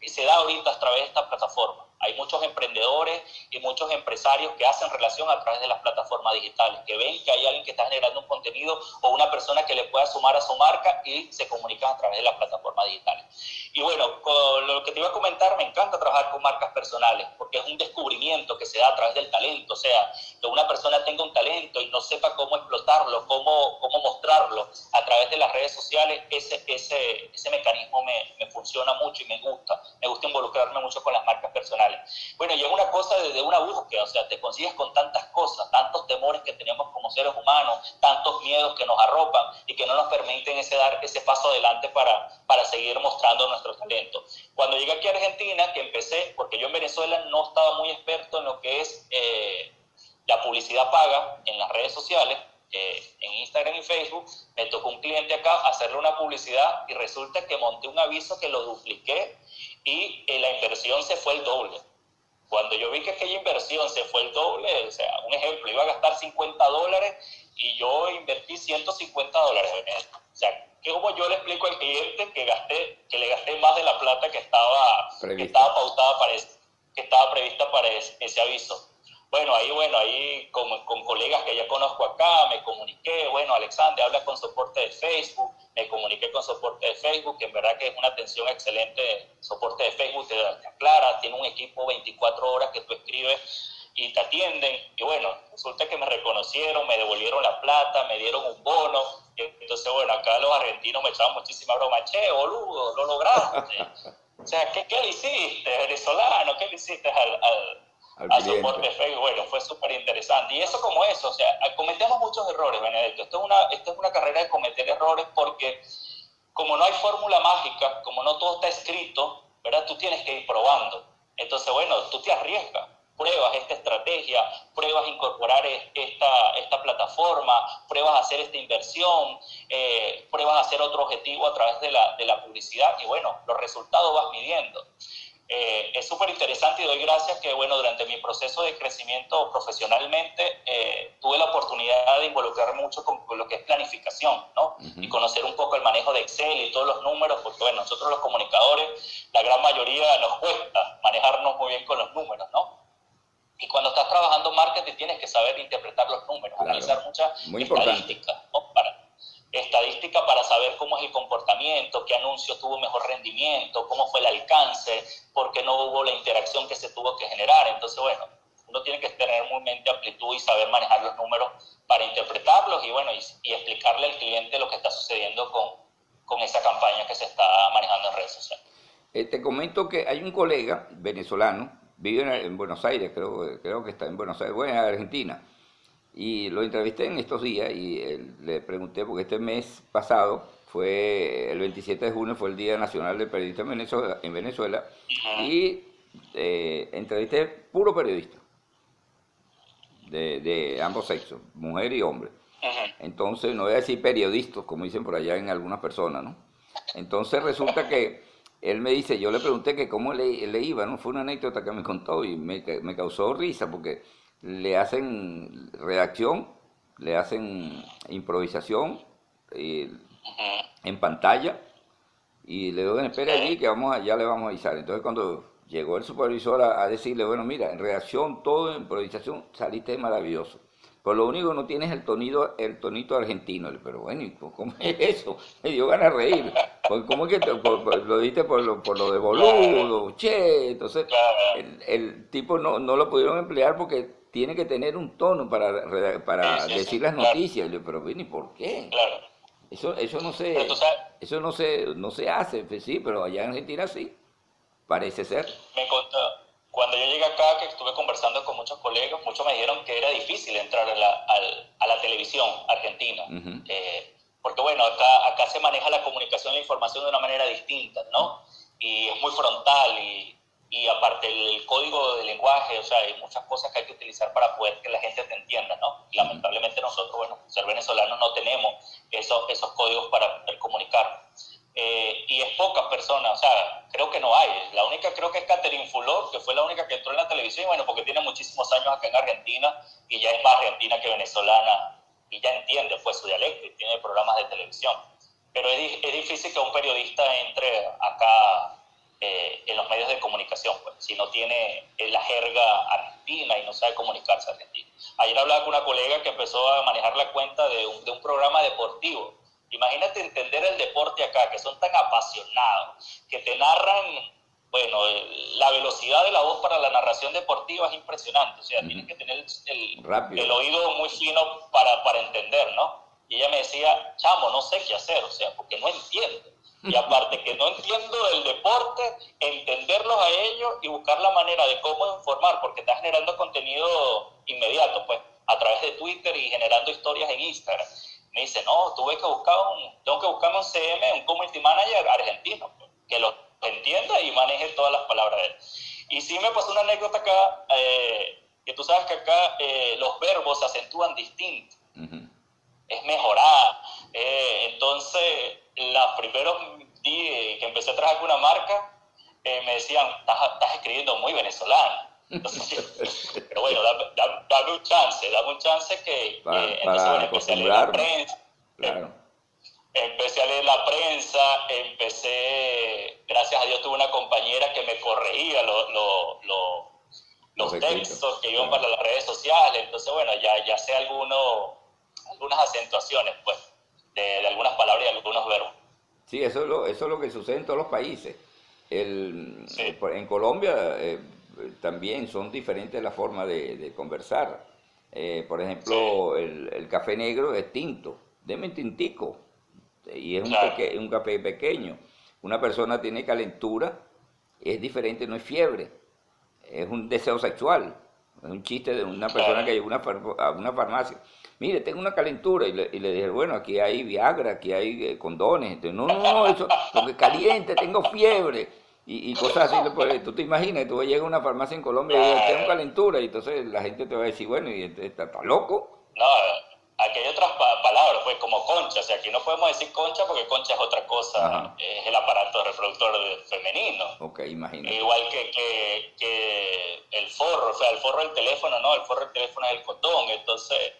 Y se da ahorita a través de esta plataforma. Hay muchos emprendedores y muchos empresarios que hacen relación a través de las plataformas digitales, que ven que hay alguien que está generando un contenido o una persona que le pueda sumar a su marca y se comunican a través de las plataformas digitales. Y bueno, lo que te iba a comentar, me encanta trabajar con marcas personales, porque es un descubrimiento que se da a través del talento, o sea, que una persona tenga un talento y no sepa cómo explotarlo, cómo, cómo mostrarlo a través de las redes sociales, ese, ese, ese mecanismo me, me funciona mucho y me gusta, me gusta involucrarme mucho con las marcas personales. Bueno, y es una cosa desde una búsqueda, o sea, te consigues con tantas cosas, tantos temores que tenemos como seres humanos, tantos miedos que nos arropan y que no nos permiten ese dar ese paso adelante para, para seguir mostrando nuestro talento. Cuando llegué aquí a Argentina, que empecé, porque yo en Venezuela no estaba muy experto en lo que es eh, la publicidad paga en las redes sociales, eh, en Instagram y Facebook, me tocó un cliente acá hacerle una publicidad y resulta que monté un aviso que lo dupliqué y eh, la inversión se fue el doble. Cuando yo vi que aquella inversión se fue el doble, o sea, un ejemplo, iba a gastar 50 dólares y yo invertí 150 dólares en esto. O sea, que como yo le explico al cliente que gasté, que le gasté más de la plata que estaba, que estaba pautada para que estaba prevista para ese aviso. Bueno, ahí, bueno, ahí con, con, colegas que ya conozco acá, me comuniqué, bueno, Alexander habla con soporte de Facebook, me comuniqué con soporte de Facebook, que en verdad que es una atención excelente, soporte de Facebook te, aclara, tiene un equipo 24 horas que tú escribes y te atienden, y bueno, resulta que me reconocieron, me devolvieron la plata, me dieron un bono, y entonces, bueno, acá los argentinos me echaban muchísima broma, che, boludo, lo lograste. (laughs) o sea, ¿qué, ¿qué, le hiciste, venezolano? ¿Qué le hiciste al al, soporte Facebook. Bueno, fue súper interesante. Y eso como eso, o sea, cometemos muchos errores, Benedetto. Esto es una, esto es una carrera de cometer errores porque como no hay fórmula mágica, como no todo está escrito, ¿verdad? Tú tienes que ir probando. Entonces, bueno, tú te arriesgas, pruebas esta estrategia, pruebas incorporar esta, esta plataforma, pruebas hacer esta inversión, eh, pruebas hacer otro objetivo a través de la, de la publicidad y bueno, los resultados vas midiendo. Eh, es súper interesante y doy gracias que, bueno, durante mi proceso de crecimiento profesionalmente eh, tuve la oportunidad de involucrar mucho con, lo que es planificación, ¿no? Y conocer un poco el manejo de Excel y todos los números, porque, bueno, nosotros los comunicadores, la gran mayoría nos cuesta manejarnos muy bien con los números, ¿no? Y cuando estás trabajando marketing tienes que saber interpretar los números, analizar muchas estadísticas, ¿no? Para, estadística para saber cómo es el comportamiento, qué anuncio tuvo mejor rendimiento, cómo fue el alcance, por qué no hubo la interacción que se tuvo que generar. Entonces, bueno, uno tiene que tener muy mente amplitud y saber manejar los números para interpretarlos y, bueno, y, explicarle al cliente lo que está sucediendo con, con, esa campaña que se está manejando en redes sociales. Eh, te comento que hay un colega venezolano, vive en, Buenos Aires, creo, creo que está en Buenos Aires, bueno, en Argentina, y lo entrevisté en estos días y le pregunté, porque este mes pasado fue el 27 de junio, fue el Día Nacional del Periodista en Venezuela, en Venezuela y eh, entrevisté puro periodista, de, ambos sexos, mujer y hombre. Entonces, no voy a decir periodistas, como dicen por allá en algunas personas, ¿no? Entonces resulta que él me dice, yo le pregunté que cómo le, le iba, ¿no? Fue una anécdota que me contó y me, me causó risa porque le hacen redacción, le hacen improvisación eh, en pantalla y le digo, espere allí que vamos ya le vamos a avisar. Entonces cuando llegó el supervisor a, decirle, bueno, mira, en redacción, todo en improvisación, saliste maravilloso. Por lo único no tienes el tonito, el tonito argentino. Pero bueno, ¿cómo (laughs) es eso? Me dio ganas de reír. Porque ¿Cómo es que lo diste por lo, por lo de boludo, che? Entonces, el, el tipo no, no lo pudieron emplear porque tiene que tener un tono para, para decir las noticias. pero Vini, ¿por qué? Claro. Eso, eso no se, eso no se, no se hace, pues sí, pero allá en Argentina sí, parece ser. Me contó, cuando yo llegué acá, que estuve conversando con muchos colegas, muchos me dijeron que era difícil entrar a la, a la televisión argentina. Eh, porque bueno, acá, acá se maneja la comunicación y la información de una manera distinta, ¿no? Y es muy frontal y, y aparte el, código de lenguaje, o sea, hay muchas cosas que hay que utilizar para poder que la gente te entienda, ¿no? lamentablemente nosotros, bueno, ser venezolanos no tenemos esos, esos códigos para poder comunicar. Eh, y es pocas personas, o sea, creo que no hay. La única creo que es Catherine Fulor, que fue la única que entró en la televisión, bueno, porque tiene muchísimos años acá en Argentina y ya es más argentina que venezolana y ya entiende pues su dialecto y tiene programas de televisión. Pero es, es difícil que un periodista entre acá eh, en los medios de comunicación, pues, si no tiene eh, la jerga argentina y no sabe comunicarse argentino. Ayer hablaba con una colega que empezó a manejar la cuenta de un, de un programa deportivo. Imagínate entender el deporte acá, que son tan apasionados, que te narran, bueno, la velocidad de la voz para la narración deportiva es impresionante, o sea, tienes que tener el, el, oído muy fino para, para entender, ¿no? Y ella me decía, chamo, no sé qué hacer, o sea, porque no entiendo y (laughs) aparte que no entiendo del buscar la manera de cómo informar, porque está generando contenido inmediato, pues, a través de Twitter y generando historias en Instagram. Me dice, no, tuve que buscar un, tengo que buscarme un CM, un community manager argentino, que lo entienda y maneje todas las palabras de él. Y sí me pasó una anécdota acá, eh, que tú sabes que acá eh, los verbos se acentúan distintos. Es mejorar. Eh, entonces, los primeros días que empecé a trabajar con una marca, eh, me decían, estás, escribiendo muy venezolano. pero bueno, dame, un chance, dame un chance que eh, empecé a leer la prensa. Empecé a leer la prensa, empecé, gracias a Dios tuve una compañera que me corregía los textos que iban para las redes sociales, entonces bueno, ya, ya sé alguno, algunas acentuaciones, pues de, algunas palabras y algunos verbos. Sí, eso es, lo, eso es lo que sucede en todos los países. El, En Colombia eh, también son diferentes las formas de, conversar. Eh, por ejemplo, el, café negro es tinto, deme un tintico, y es un, un café pequeño. Una persona tiene calentura, es diferente, no es fiebre, es un deseo sexual. Es un chiste de una persona que llegó a una farmacia mire, tengo una calentura. Y le, y le dije, bueno, aquí hay Viagra, aquí hay eh, condones. Entonces, no, no, no, eso, porque caliente, tengo fiebre. Y, y cosas así, pues, tú te imaginas, tú llegas a una farmacia en Colombia y dices, tengo calentura, y entonces la gente te va a decir, bueno, y está, está loco. No, aquí hay otras palabras, pues como concha. O sea, aquí no podemos decir concha porque concha es otra cosa, es el aparato reproductor femenino. Ok, imagínate. Igual que, que, el forro, o sea, el forro del teléfono, no, el forro del teléfono es el cotón. Entonces,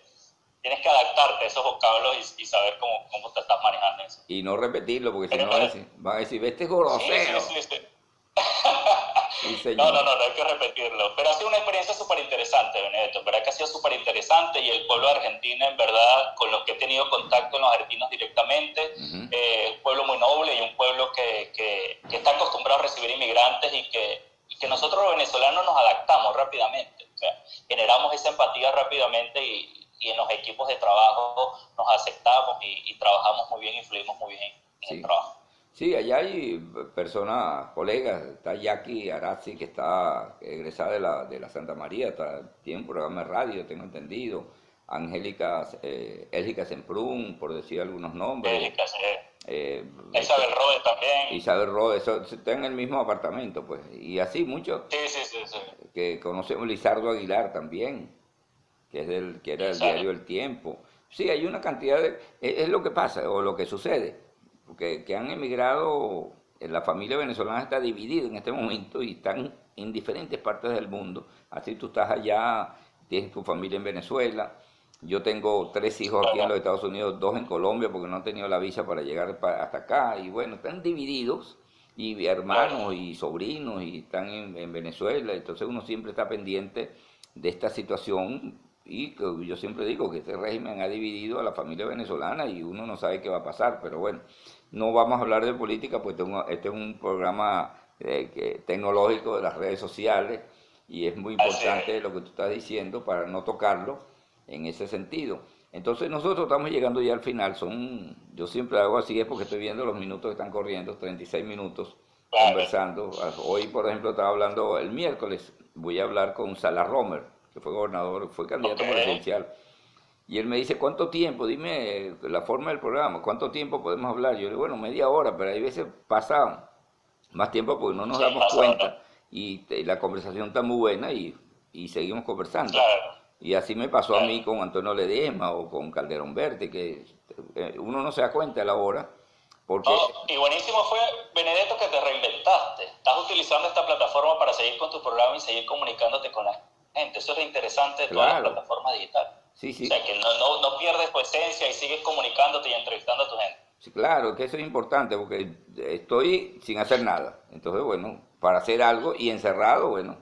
tienes que adaptarte a esos vocablos y, saber cómo, cómo te estás manejando eso. Y no repetirlo, porque si no van a decir, van a decir, vete grosero. Sí, sí, sí, no, no, no, no hay que repetirlo. Pero ha sido una experiencia súper interesante, Benedetto. En verdad que ha sido súper interesante y el pueblo de Argentina, en verdad, con los que he tenido contacto en los argentinos directamente, eh, un pueblo muy noble y un pueblo que, que, está acostumbrado a recibir inmigrantes y que, y que nosotros los venezolanos nos adaptamos rápidamente. O sea, generamos esa empatía rápidamente y, y en los equipos de trabajo nos aceptamos y, trabajamos muy bien y fluimos muy bien en el trabajo. Sí, allá hay personas, colegas, está Jackie Arazzi, que está egresada de la, de la Santa María, está, tiene un programa de radio, tengo entendido. Angélica, eh, Semprún, por decir algunos nombres. Angélica, eh, Isabel Rode también. Isabel Rode, está en el mismo apartamento, pues. Y así muchos. Sí, sí, sí, sí. Que conocemos Lizardo Aguilar también, que, es del, que era del diario El Tiempo. Sí, hay una cantidad de... es lo que pasa, o lo que sucede porque que han emigrado, eh, la familia venezolana está dividida en este momento y están en diferentes partes del mundo. Así tú estás allá, tienes tu familia en Venezuela. Yo tengo tres hijos aquí en los Estados Unidos, dos en Colombia porque no han tenido la visa para llegar hasta acá. Y bueno, están divididos y hermanos y sobrinos y están en, en, Venezuela. Entonces uno siempre está pendiente de esta situación y yo siempre digo que este régimen ha dividido a la familia venezolana y uno no sabe qué va a pasar. Pero bueno, no vamos a hablar de política, pues este es un programa eh, tecnológico de las redes sociales y es muy importante lo que tú estás diciendo para no tocarlo en ese sentido. Entonces nosotros estamos llegando ya al final, son, yo siempre hago así, es porque estoy viendo los minutos que están corriendo, 36 minutos conversando. Hoy, por ejemplo, estaba hablando el miércoles, voy a hablar con Salah Romer, que fue gobernador, fue candidato presidencial y él me dice, ¿cuánto tiempo? Dime la forma del programa, ¿cuánto tiempo podemos hablar? Yo le digo, bueno, media hora, pero hay veces pasa más tiempo porque no nos damos cuenta y, la conversación está muy buena y, seguimos conversando. Y así me pasó a mí con Antonio Ledesma o con Calderón Verde, que eh, uno no se da cuenta a la hora. Porque... y buenísimo fue, Benedetto, que te reinventaste. Estás utilizando esta plataforma para seguir con tu programa y seguir comunicándote con la gente. Eso es lo interesante de todas las plataformas digitales. Sí, sí. O sea, que no, no, pierdes tu esencia y sigues comunicándote y entrevistando a tu gente. Sí, claro, que eso es importante porque estoy sin hacer nada. Entonces, bueno, para hacer algo y encerrado, bueno,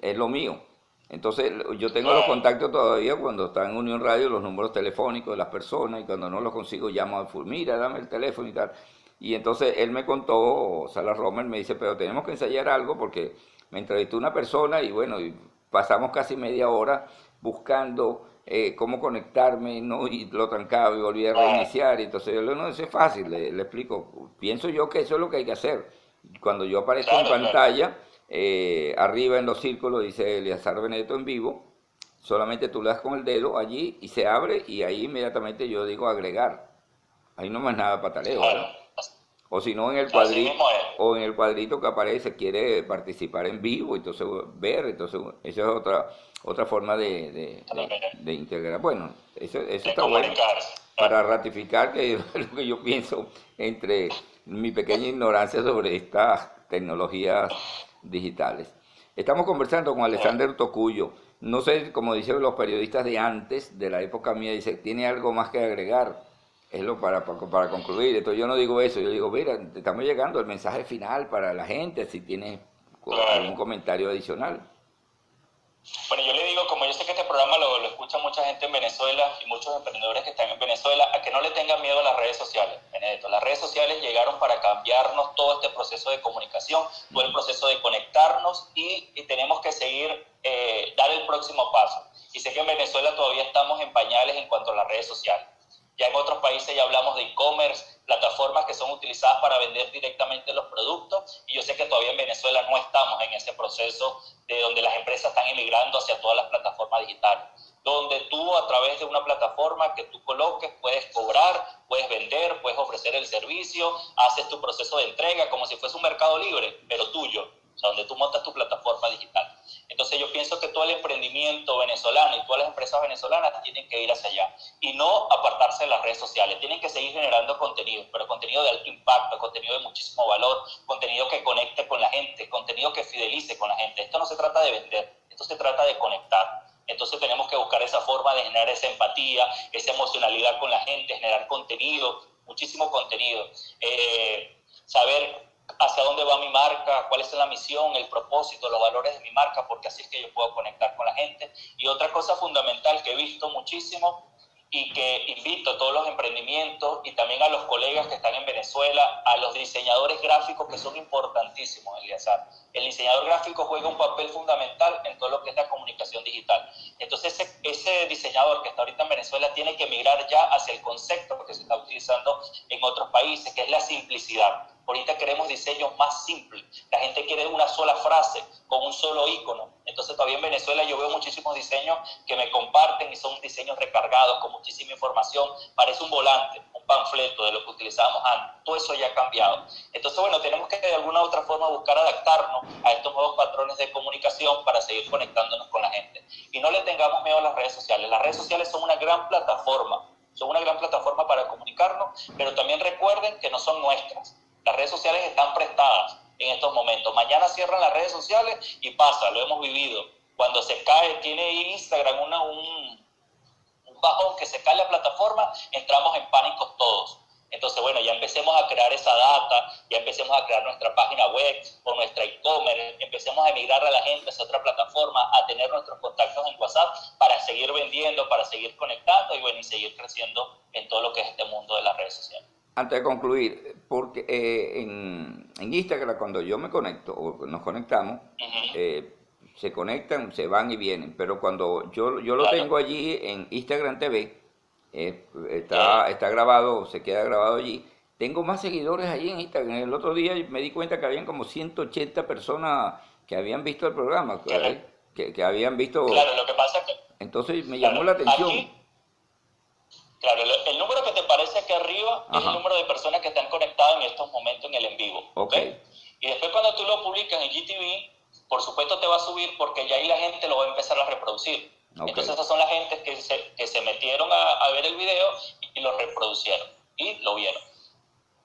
es lo mío. Entonces, yo tengo los contactos todavía cuando está en Unión Radio, los números telefónicos de las personas y cuando no los consigo llamo a Fulmira, dame el teléfono y tal. Y entonces él me contó, Sala Romer me dice, pero tenemos que ensayar algo porque me entrevistó una persona y bueno, y pasamos casi media hora buscando eh, cómo conectarme, ¿no? Y lo trancaba y volví a reiniciar. Y entonces yo le no, eso es fácil, le, explico. Pienso yo que eso es lo que hay que hacer. Cuando yo aparezco en pantalla, eh, arriba en los círculos dice Eliazar Benedetto en vivo, solamente tú le das con el dedo allí y se abre y ahí inmediatamente yo digo agregar. Ahí no más nada pataleo, O si no en el cuadrito, o en el cuadrito que aparece, quiere participar en vivo, entonces ver, entonces esa es otra otra forma de, de, integrar. Bueno, eso, eso está bueno para ratificar que (laughs) lo que yo pienso entre mi pequeña ignorancia sobre estas tecnologías digitales. Estamos conversando con Alexander Tocuyo. No sé, como dicen los periodistas de antes, de la época mía, dice, tiene algo más que agregar. Es lo para, para, concluir. Entonces yo no digo eso, yo digo, mira, estamos llegando al mensaje final para la gente, si tiene algún comentario adicional. Bueno, yo le digo, como yo sé que este programa lo, lo, escucha mucha gente en Venezuela y muchos emprendedores que están en Venezuela, a que no le tengan miedo a las redes sociales, Benedetto. Las redes sociales llegaron para cambiarnos todo este proceso de comunicación, todo el proceso de conectarnos y, tenemos que seguir, eh, dar el próximo paso. Y sé que en Venezuela todavía estamos en pañales en cuanto a las redes sociales. Ya en otros países ya hablamos de e-commerce, plataformas que son utilizadas para vender directamente los productos y yo sé que todavía en Venezuela no estamos en ese proceso de donde las empresas están emigrando hacia todas las plataformas digitales, donde tú a través de una plataforma que tú coloques puedes cobrar, puedes vender, puedes ofrecer el servicio, haces tu proceso de entrega como si fuese un mercado libre, pero tuyo, o sea, donde tú montas tu plataforma digital. Entonces yo pienso que todo el emprendimiento venezolano y todas las empresas venezolanas tienen que ir hacia allá y no apartarse de las redes sociales. Tienen que seguir generando contenido, pero contenido de alto impacto, contenido de muchísimo valor, contenido que conecte con la gente, contenido que fidelice con la gente. Esto no se trata de vender, esto se trata de conectar. Entonces tenemos que buscar esa forma de generar esa empatía, esa emocionalidad con la gente, generar contenido, muchísimo contenido. Eh, saber hacia dónde va mi marca, cuál es la misión, el propósito, los valores de mi marca, porque así es que yo puedo conectar con la gente. Y otra cosa fundamental que he visto muchísimo y que invito a todos los emprendimientos y también a los colegas que están en Venezuela, a los diseñadores gráficos que son importantísimos, Eliazar. El diseñador gráfico juega un papel fundamental en todo lo que es la comunicación digital. Entonces ese, ese diseñador que está ahorita en Venezuela tiene que migrar ya hacia el concepto que se está utilizando en otros países, que es la simplicidad. Ahorita queremos diseños más simples. La gente quiere una sola frase con un solo icono. Entonces todavía en Venezuela yo veo muchísimos diseños que me comparten y son diseños recargados con muchísima información. Parece un volante, un panfleto de lo que utilizábamos antes. Todo eso ya ha cambiado. Entonces, bueno, tenemos que de alguna u otra forma buscar adaptarnos a estos nuevos patrones de comunicación para seguir conectándonos con la gente. Y no le tengamos miedo a las redes sociales. Las redes sociales son una gran plataforma. Son una gran plataforma para comunicarnos, pero también recuerden que no son nuestras las redes sociales están prestadas en estos momentos. Mañana cierran las redes sociales y pasa, lo hemos vivido. Cuando se cae, tiene Instagram una, un, un bajón que se cae la plataforma, entramos en pánico todos. Entonces, bueno, ya empecemos a crear esa data, ya empecemos a crear nuestra página web o nuestra e-commerce, empecemos a emigrar a la gente a esa otra plataforma, a tener nuestros contactos en WhatsApp para seguir vendiendo, para seguir conectando y, bueno, y seguir creciendo en todo lo que es este mundo de las redes sociales. Antes de concluir, porque eh, en, Instagram cuando yo me conecto o nos conectamos, eh, se conectan, se van y vienen, pero cuando yo, yo lo tengo allí en Instagram TV, eh, está, está grabado, se queda grabado allí, tengo más seguidores allí en Instagram. El otro día me di cuenta que habían como 180 personas que habían visto el programa, que, que, habían visto... Claro, lo que pasa que... Entonces me llamó la atención. Claro, el, número que arriba es el número de personas que están conectadas en estos momentos en el en vivo. Okay. Y después cuando tú lo publicas en GTV, por supuesto te va a subir porque ya ahí la gente lo va a empezar a reproducir. Entonces esas son las gentes que se, que se metieron a, ver el video y, lo reproducieron y lo vieron.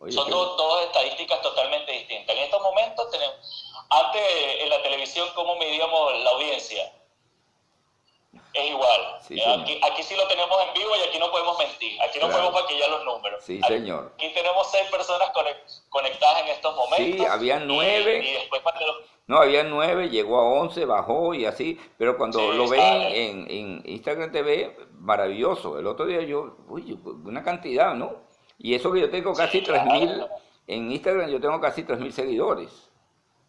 son dos, estadísticas totalmente distintas. En estos momentos tenemos, antes en la televisión, ¿cómo medíamos la audiencia? Es igual. Eh, aquí, sí lo tenemos en vivo y aquí no podemos mentir. Aquí no podemos maquillar los números. Sí, señor. Aquí tenemos seis personas conectadas en estos momentos. Sí, había nueve. Y, después No, había nueve, llegó a once, bajó y así. Pero cuando lo ven en, en, Instagram TV, maravilloso. El otro día yo, uy, una cantidad, ¿no? Y eso que yo tengo casi tres mil, en Instagram yo tengo casi tres mil seguidores.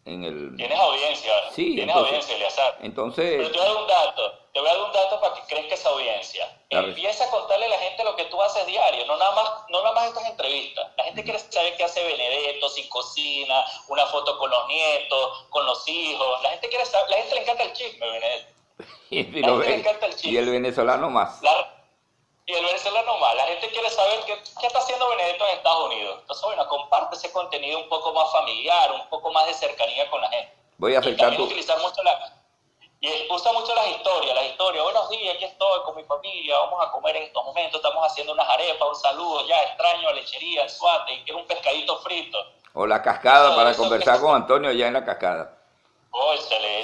En el... Tienes audiencia. Sí, tienes audiencia, Eleazar. Entonces... Pero te voy a dar un dato te voy a dar un dato para que crezca esa audiencia. Empieza a contarle a la gente lo que tú haces diario, no nada más, no nada más estas entrevistas. La gente quiere saber qué hace Benedetto, si cocina, una foto con los nietos, con los hijos. La gente quiere saber, la gente le encanta el chisme, Benedetto. (laughs) y, le encanta el chisme. y el venezolano más. Y el venezolano más. La gente quiere saber qué, qué, está haciendo Benedetto en Estados Unidos. Entonces, bueno, comparte ese contenido un poco más familiar, un poco más de cercanía con la gente. Voy a aceptar tu... utilizar mucho la y usa mucho las historias, las historias. Buenos días, aquí estoy con mi familia, vamos a comer en estos momentos, estamos haciendo unas arepas, un saludo, ya extraño a lechería, el suate, y quiero un pescadito frito. O la cascada para conversar con Antonio ya en la cascada. Oh,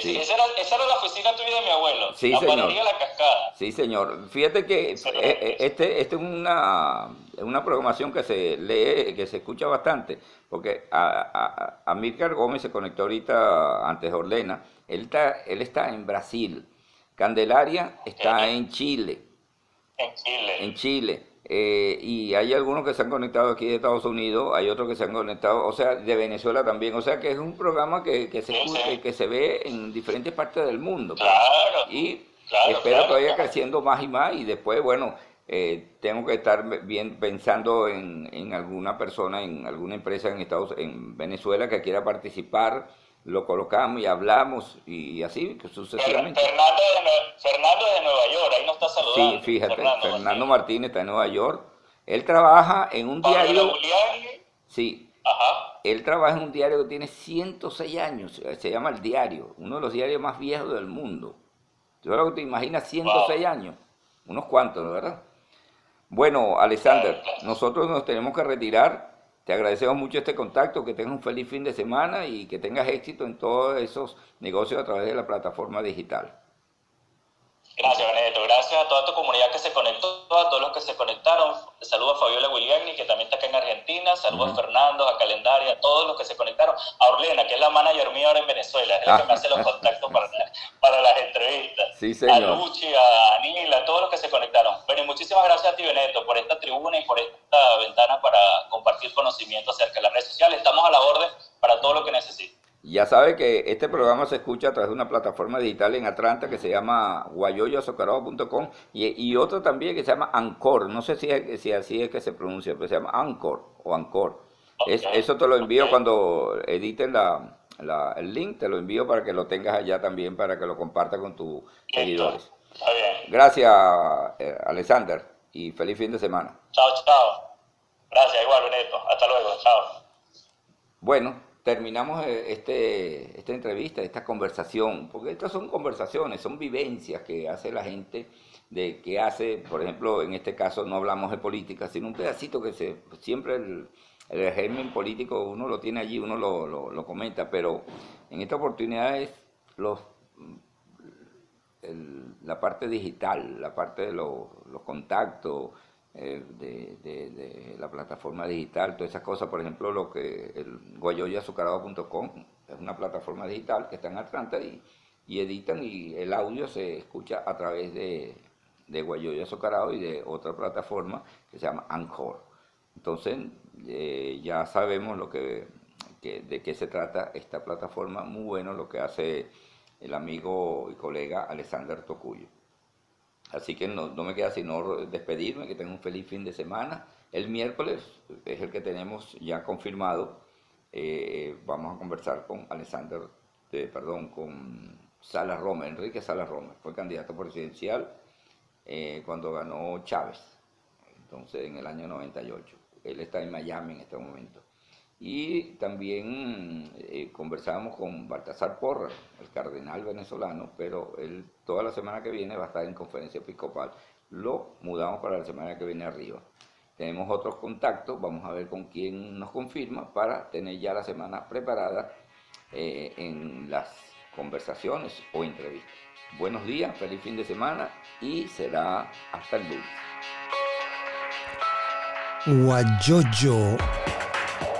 sí. esa, era, esa, era, la oficina tuya de mi abuelo. Sí, la señor. La cascada. Sí, señor. Fíjate que eh, eh, este, este es una, una programación que se lee, que se escucha bastante, porque a, a, a Gómez se conectó ahorita antes de Orlena él está, él está en Brasil. Candelaria está en Chile. En Chile. En Chile. Eh, y hay algunos que se han conectado aquí de Estados Unidos, hay otros que se han conectado, o sea, de Venezuela también. O sea, que es un programa que, que se, que se ve en diferentes partes del mundo. Pues. Claro. Y espero que vaya creciendo más y más. Y después, bueno, eh, tengo que estar bien pensando en, en alguna persona, en alguna empresa en Estados en Venezuela que quiera participar lo colocamos y hablamos y así sucesivamente. Fernando de, Fernando de Nueva York, ahí nos está saludando. Sí, fíjate, Fernando, Martínez está en Nueva York. Él trabaja en un diario. Sí. Ajá. Él trabaja en un diario que tiene 106 años, se llama El Diario, uno de los diarios más viejos del mundo. Yo te imaginas 106 años, unos cuantos, ¿verdad? Bueno, Alexander, nosotros nos tenemos que retirar. Te agradecemos mucho este contacto, que tengas un feliz fin de semana y que tengas éxito en todos esos negocios a través de la plataforma digital. Gracias, Benedetto. Gracias a toda tu comunidad que se conectó, a todos los que se conectaron. Saludos a Fabiola Williamni, que también está acá en Argentina. Saludos a Fernando, a Calendaria, a todos los que se conectaron. A Orlena, que es la manager mía ahora en Venezuela, es la que me hace los contactos para, para las entrevistas. Sí, señor. A Luchi, a Anil, a todos los que se conectaron. Bueno, muchísimas gracias a ti, Benedetto, por esta tribuna y por esta ventana para compartir conocimiento acerca de las redes sociales. Estamos a la orden para todo lo que necesites. Ya sabe que este programa se escucha a través de una plataforma digital en Atlanta que se llama guayoyoazocarado.com y, y otro también que se llama Anchor. No sé si, si así es que se pronuncia, pero se llama Anchor o Anchor. Es, eso te lo envío cuando editen la, el link, te lo envío para que lo tengas allá también, para que lo compartas con tus seguidores. Gracias, eh, Alexander, y feliz fin de semana. Chao, chao. Gracias, igual, Beneto. Hasta luego, chao. Bueno, terminamos eh, este, esta entrevista, esta conversación, porque estas son conversaciones, son vivencias que hace la gente, de que hace, por ejemplo, en este caso no hablamos de política, sino un pedacito que se, siempre el, el régimen político uno lo tiene allí, uno lo, lo, comenta, pero en esta oportunidad es los, la parte digital, la parte de los contactos, eh, de, la plataforma digital, todas esas cosas, por ejemplo, lo que el guayoyazucarado.com es una plataforma digital que está en Atlanta y, editan y el audio se escucha a través de, de Guayoya Azucarado y de otra plataforma que se llama Anchor. Entonces, eh, ya sabemos lo que, de qué se trata esta plataforma, muy bueno lo que hace el amigo y colega Alexander Tocuyo. Así que no, me queda sino despedirme, que tengan un feliz fin de semana. El miércoles es el que tenemos ya confirmado. Eh, vamos a conversar con Alexander, perdón, con Sala Roma, Enrique Sala Roma. Fue candidato presidencial eh, cuando ganó Chávez, entonces en el año 98. Él está en Miami en este momento. Y también eh, conversamos con Baltasar Porra, el cardenal venezolano, pero él toda la semana que viene va a estar en conferencia episcopal. Lo mudamos para la semana que viene arriba. Tenemos otros contactos, vamos a ver con quién nos confirma para tener ya la semana preparada eh, en las conversaciones o entrevistas. Buenos días, feliz fin de semana y será hasta el lunes. Guayoyo